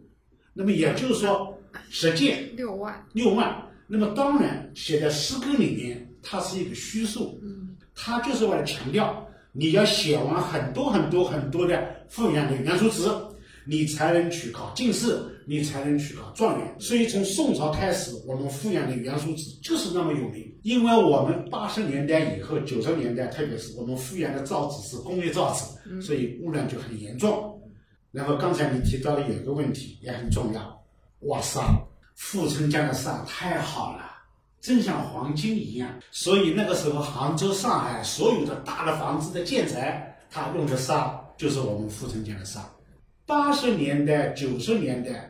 那么也就是说，十件六万。六万。那么当然写在诗歌里面，它是一个虚数，嗯它就是为了强调你要写完很多很多很多的富阳的元书纸，你才能去考进士，你才能去考状元。所以从宋朝开始，我们富阳的元书纸就是那么有名。因为我们八十年代以后，九十年代，特别是我们富阳的造纸是工业造纸，所以污染就很严重。然后刚才你提到的有一个问题也很重要，哇塞，富春江的沙太好了。正像黄金一样，所以那个时候杭州、上海所有的大的房子的建材，它用的沙就是我们富春江的沙。八十年代、九十年代，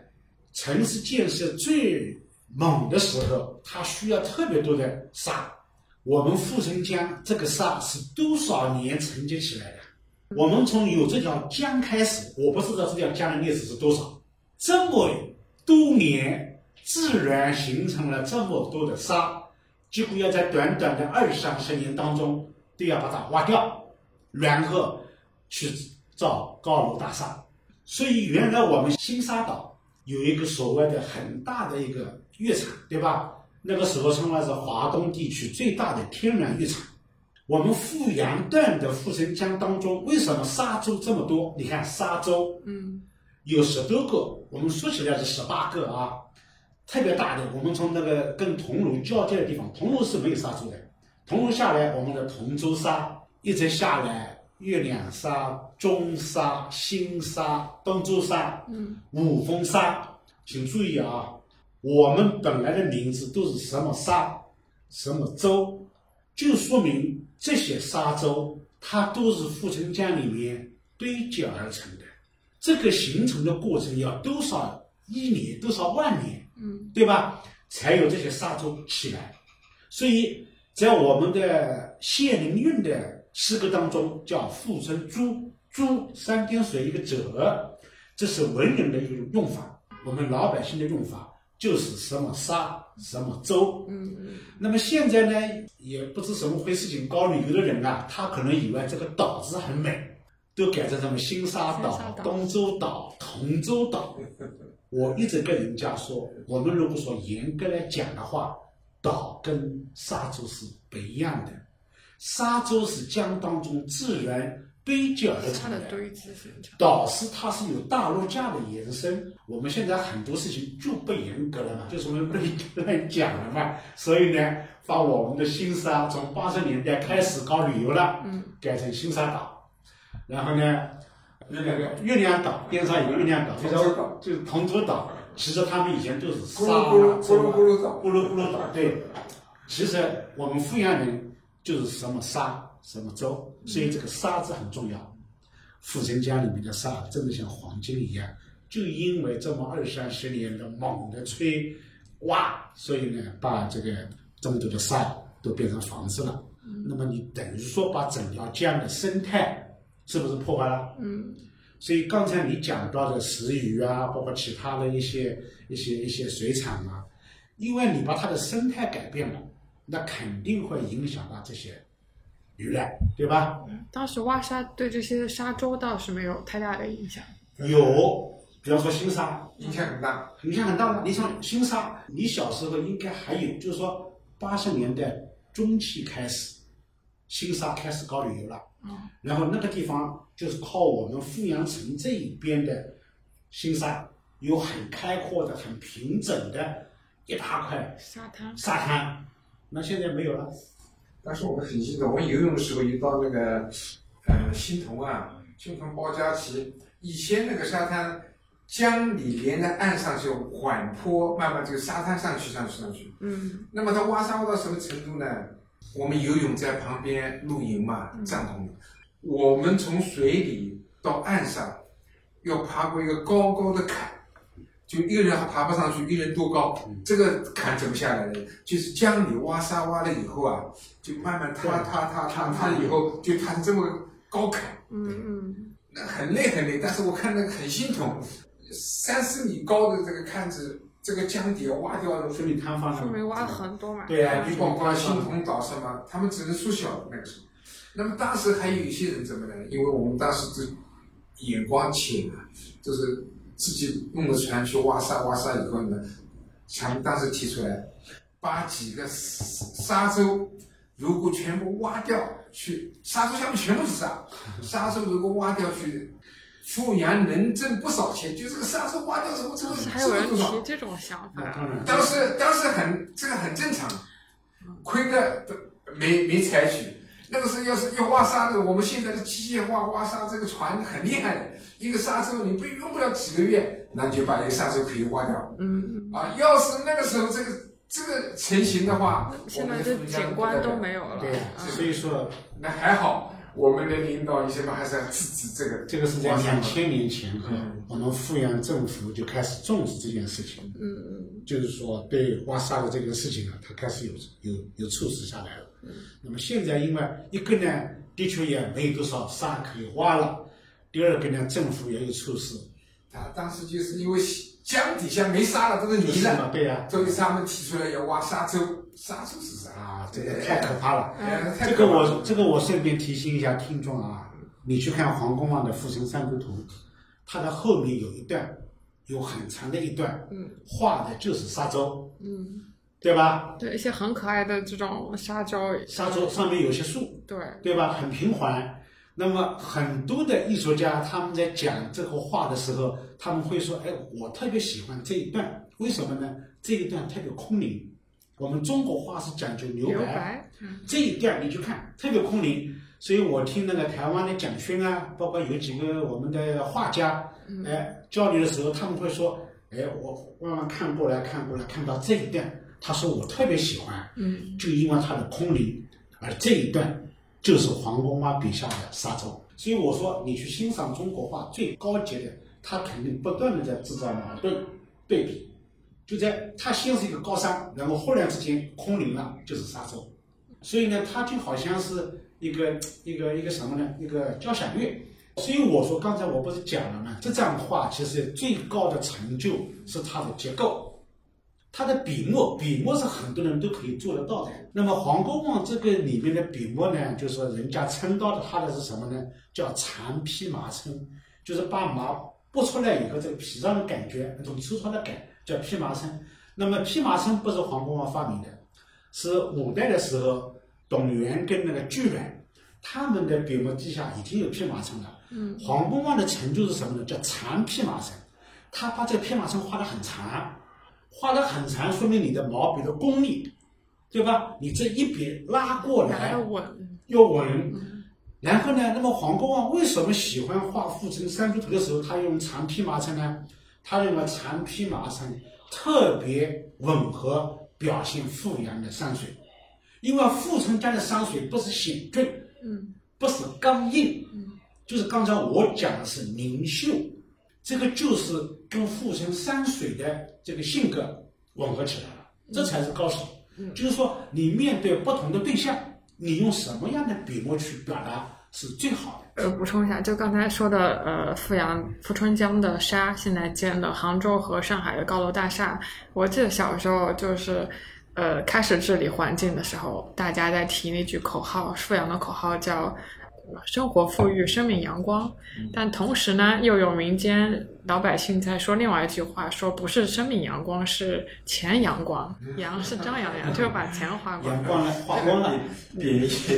城市建设最猛的时候，它需要特别多的沙。我们富春江这个沙是多少年沉积起来的？我们从有这条江开始，我不知道这条江的历史是多少，这么多年自然形成了这么多的沙，结果要在短短的二三十年当中都要把它挖掉，然后去造高楼大厦。所以原来我们新沙岛有一个所谓的很大的一个浴场，对吧？那个时候称为是华东地区最大的天然浴场。我们富阳段的富春江当中，为什么沙洲这么多？你看沙洲嗯有十多个，我们说起来是十八个啊，特别大的。我们从那个跟桐庐交界的地方，桐庐是没有沙洲的，桐庐下来，我们的同州沙一直下来，月亮沙、中沙、新沙、东洲沙、五峰沙，请注意啊，我们本来的名字都是什么沙、什么洲，就说明这些沙洲它都是富春江里面堆积而成的。这个形成的过程要多少亿年、多少万年，嗯对吧？才有这些沙洲起来。所以在我们的谢灵运的诗歌当中，叫富春珠，珠三点水一个者，这是文人的一种用法。我们老百姓的用法就是什么沙、什么洲。嗯嗯那么现在呢，也不知什么回事情，搞旅游的人啊，他可能以为这个岛字很美，都改成什么新沙岛新沙、岛东洲岛、同洲岛。我一直跟人家说，我们如果说严格来讲的话，岛跟沙洲是不一样的。沙洲是江当中自然堆积而成的。岛是它是有大陆架的延伸。我们现在很多事情就不严格了嘛，就是我们不乱讲了嘛。所以呢，把我们的新沙从八十年代开始搞旅游了，嗯改成新沙岛，然后呢，那个月亮岛边上有个月亮岛，就是同洲岛就是同洲岛。其实他们以前都是沙噜咕噜咕噜咕噜岛，咕噜咕噜岛，对。其实我们富阳人就是什么沙什么洲，所以这个沙子很重要。富春江里面的沙真的像黄金一样，就因为这么二三十年的猛的吹挖，所以呢，把这个这么多的沙都变成房子了。那么你等于说把整条江的生态是不是破坏了？嗯所以刚才你讲到的石鱼啊，包括其他的一些一些一些水产啊，因为你把它的生态改变了，那肯定会影响到这些鱼类，对吧？当时挖沙对这些沙洲倒是没有太大的影响。有比方说新沙，影响很大。影响很大的。你像新沙，你小时候应该还有，就是说八十年代中期开始，新沙开始搞旅游了。嗯然后那个地方就是靠我们富阳城这一边的新沙，有很开阔的、很平整的一大块沙滩，沙滩。那现在没有了。但是我们很记得，我们游泳的时候一到那个，呃，新潼啊，新潼包家旗，以前那个沙滩，江里连着岸上就缓坡，慢慢这个沙滩上去，上去，上去。嗯那么它挖沙挖到什么程度呢？我们游泳在旁边露营嘛，帐篷。我们从水里到岸上，要爬过一个高高的坎，就一个人还爬不上去，一人多高？这个坎怎么下来的？就是江里挖沙挖了以后啊，就慢慢塌塌塌塌塌了以后，就塌成这么个高坎，嗯嗯，那很累很累。但是我看那个很心疼，三四米高的这个坎子，这个江底挖掉了，说明摊方了。说明挖了很多嘛。对啊你包括新潼岛什么，他们只能缩小那个时候。那么当时还有一些人怎么呢？因为我们当时这眼光浅啊，就是自己弄的船去挖沙，挖沙以后呢，他们当时提出来，把几个沙洲如果全部挖掉去，沙洲下面全部是沙，沙洲如果挖掉去，富阳能挣不少钱，就这个沙洲挖掉之后，这个还有人？提这种想法，那当时当时很这个很正常，亏的都没没采取。那个时候要是一挖沙子，我们现在的机械化挖沙这个船很厉害的，一个沙洲你不用不了几个月，那你就把一个沙洲可以挖掉嗯，啊。要是那个时候这个这个成型的话，现在这景观都没有了。对所以说那还好，我们的领导一些嘛还是要制止这个这个是在两千年前后嗯，我们富阳政府就开始重视这件事情，嗯嗯。就是说对挖沙的这个事情呢，它开始有有有措施下来了。那么现在因为一个呢，的确也没有多少沙可以挖了；第二个呢，政府也有措施，他当时就是因为江底下没沙了，都是泥？了，对呀、所以他们提出来要挖沙洲，沙洲是啥？啊，这个太可怕了。这个我这个我顺便提醒一下听众啊，你去看黄公望的《富春山居图》，它的后面有一段，有很长的一段，嗯，画的就是沙洲，嗯，对吧？对，一些很可爱的这种沙洲，沙洲上面有些树，对，对吧？很平缓。那么很多的艺术家他们在讲这个画的时候，他们会说：“哎，我特别喜欢这一段，为什么呢？这一段特别空灵。我们中国画是讲究留留白，嗯这一段你去看特别空灵。所以我听那个台湾的蒋勋啊，包括有几个我们的画家，哎，交流的时候，他们会说：“哎，我慢慢看过来看过来，看到这一段，他说我特别喜欢。”嗯就因为它的空灵，而这一段就是黄公望笔下的沙洲。所以我说，你去欣赏中国画最高级的，他肯定不断的在制造矛盾对比，就在它先是一个高山，然后忽然之间空灵了，就是沙洲。所以呢，它就好像是一个一个一个什么呢？一个交响乐。所以我说，刚才我不是讲了吗？这张画其实最高的成就是它的结构。它的笔墨，笔墨是很多人都可以做得到的。那么黄公望这个里面的笔墨呢，就是人家称到的它的是什么呢？叫长披麻称，就是把麻剥出来以后，这个皮上的感觉，那种粗糙的感叫披麻称。那么披麻称不是黄公望发明的，是五代的时候，董源跟那个巨阮他们的笔墨底下已经有披麻称了。嗯，黄公望的成就是什么呢？叫长披麻称，他把这个披麻称画得很长。画得很长，说明你的毛笔的功力，对吧？你这一笔拉过来拿得稳，要稳。然后呢，那么黄公望为什么喜欢画富春山居图的时候，他用长披麻称呢？他认为长披麻称特别吻合表现富阳的山水，因为富春江的山水不是险峻，嗯。不是刚硬，嗯。就是刚才我讲的是灵秀，这个就是跟富春山水的这个性格吻合起来了，这才是高手。就是说，你面对不同的对象，你用什么样的笔墨去表达是最好的。呃，补充一下，就刚才说的，呃，富阳富春江的沙，现在建的杭州和上海的高楼大厦。我记得小时候就是，呃，开始治理环境的时候，大家在提那句口号，富阳的口号叫生活富裕、生命阳光，但同时呢，又有民间老百姓在说另外一句话，说不是生命阳光，是钱阳光，阳是张阳阳，就是把钱花光阳光了，花光了，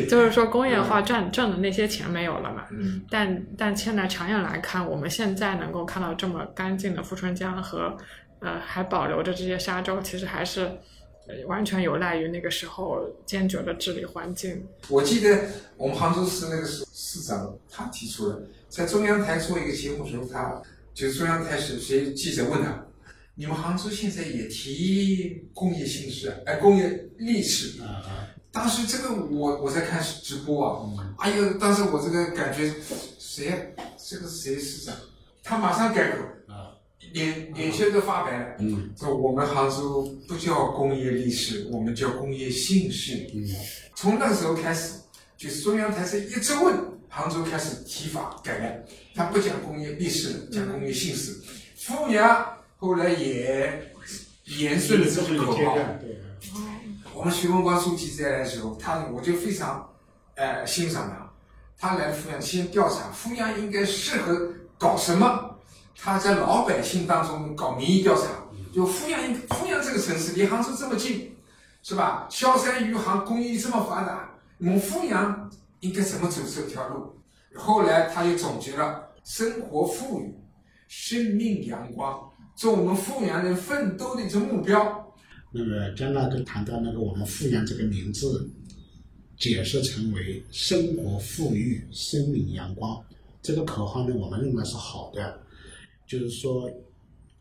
就是说工业化赚挣的那些钱没有了嘛。嗯。但但现在长远来看，我们现在能够看到这么干净的富春江和呃还保留着这些沙洲，其实还是呃完全有赖于那个时候坚决的治理环境。我记得我们杭州市那个市市长他提出了，在中央台做一个节目的时候，他就是中央台是谁记者问他，你们杭州现在也提工业兴市，哎，工业历史。啊啊，当时这个我我在看直播啊，嗯哎呦，当时我这个感觉，谁呀？这个谁市长？他马上改口，啊，脸脸色都发白了。嗯说我们杭州不叫工业历史，我们叫工业兴市。嗯从那个时候开始，就是中央台是一直问杭州开始提法改良，他不讲工业历史了，讲工业兴市。富阳后来也延顺了这个口号。对，我们徐文光书记在来的时候，他我就非常呃欣赏他。他来富阳先调查富阳应该适合搞什么，他在老百姓当中搞民意调查。就富阳应富阳这个城市离杭州这么近，是吧？萧山余杭工艺这么发达，我们富阳应该怎么走这条路？后来他又总结了生活富裕、生命阳光，做我们富阳人奋斗的一种目标。那么将那个谈到那个我们富阳这个名字，解释成为生活富裕、生命阳光这个口号呢，我们认为是好的，就是说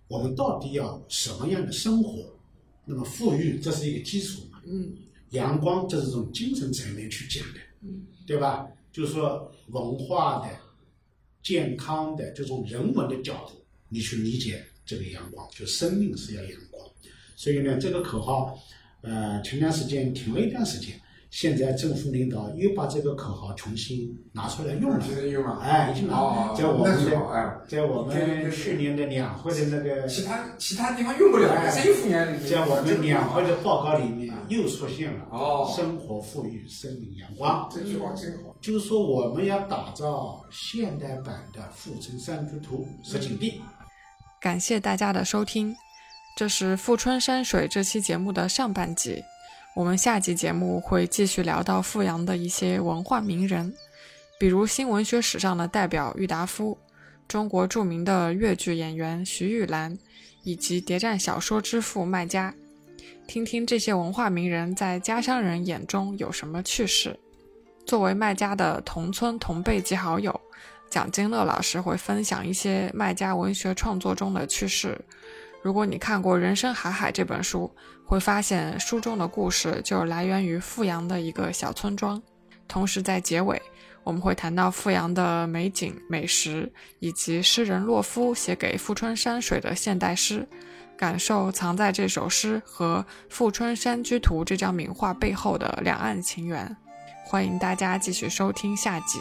我们到底要什么样的生活？那么富裕这是一个基础嘛，嗯阳光这是从精神层面去讲的，嗯对吧？就是说文化的、健康的这种人文的角度，你去理解这个阳光，就生命是要阳光。所以呢，这个口号，呃，前段时间停了一段时间，现在政府领导又把这个口号重新拿出来用了。哎，已经拿哦，在我们的哎。在我们去年的两会的那个其他其他地方用不了，哎。在我们两会的报告里面又出现了哦生活富裕、生命阳光。这句话真好。就是说，我们要打造现代版的富春山居图实景地。感谢大家的收听，这是《富春山水》这期节目的上半集。我们下集节目会继续聊到富阳的一些文化名人，比如新文学史上的代表郁达夫，中国著名的越剧演员徐玉兰，以及谍战小说之父麦家，听听这些文化名人在家乡人眼中有什么趣事。作为麦家的同村同辈及好友，蒋金乐老师会分享一些麦家文学创作中的趣事。如果你看过《人生海海》这本书，会发现书中的故事就来源于富阳的一个小村庄。同时，在结尾，我们会谈到富阳的美景、美食，以及诗人洛夫写给富春山水的现代诗，感受藏在这首诗和《富春山居图》这张名画背后的两岸情缘。欢迎大家继续收听下集。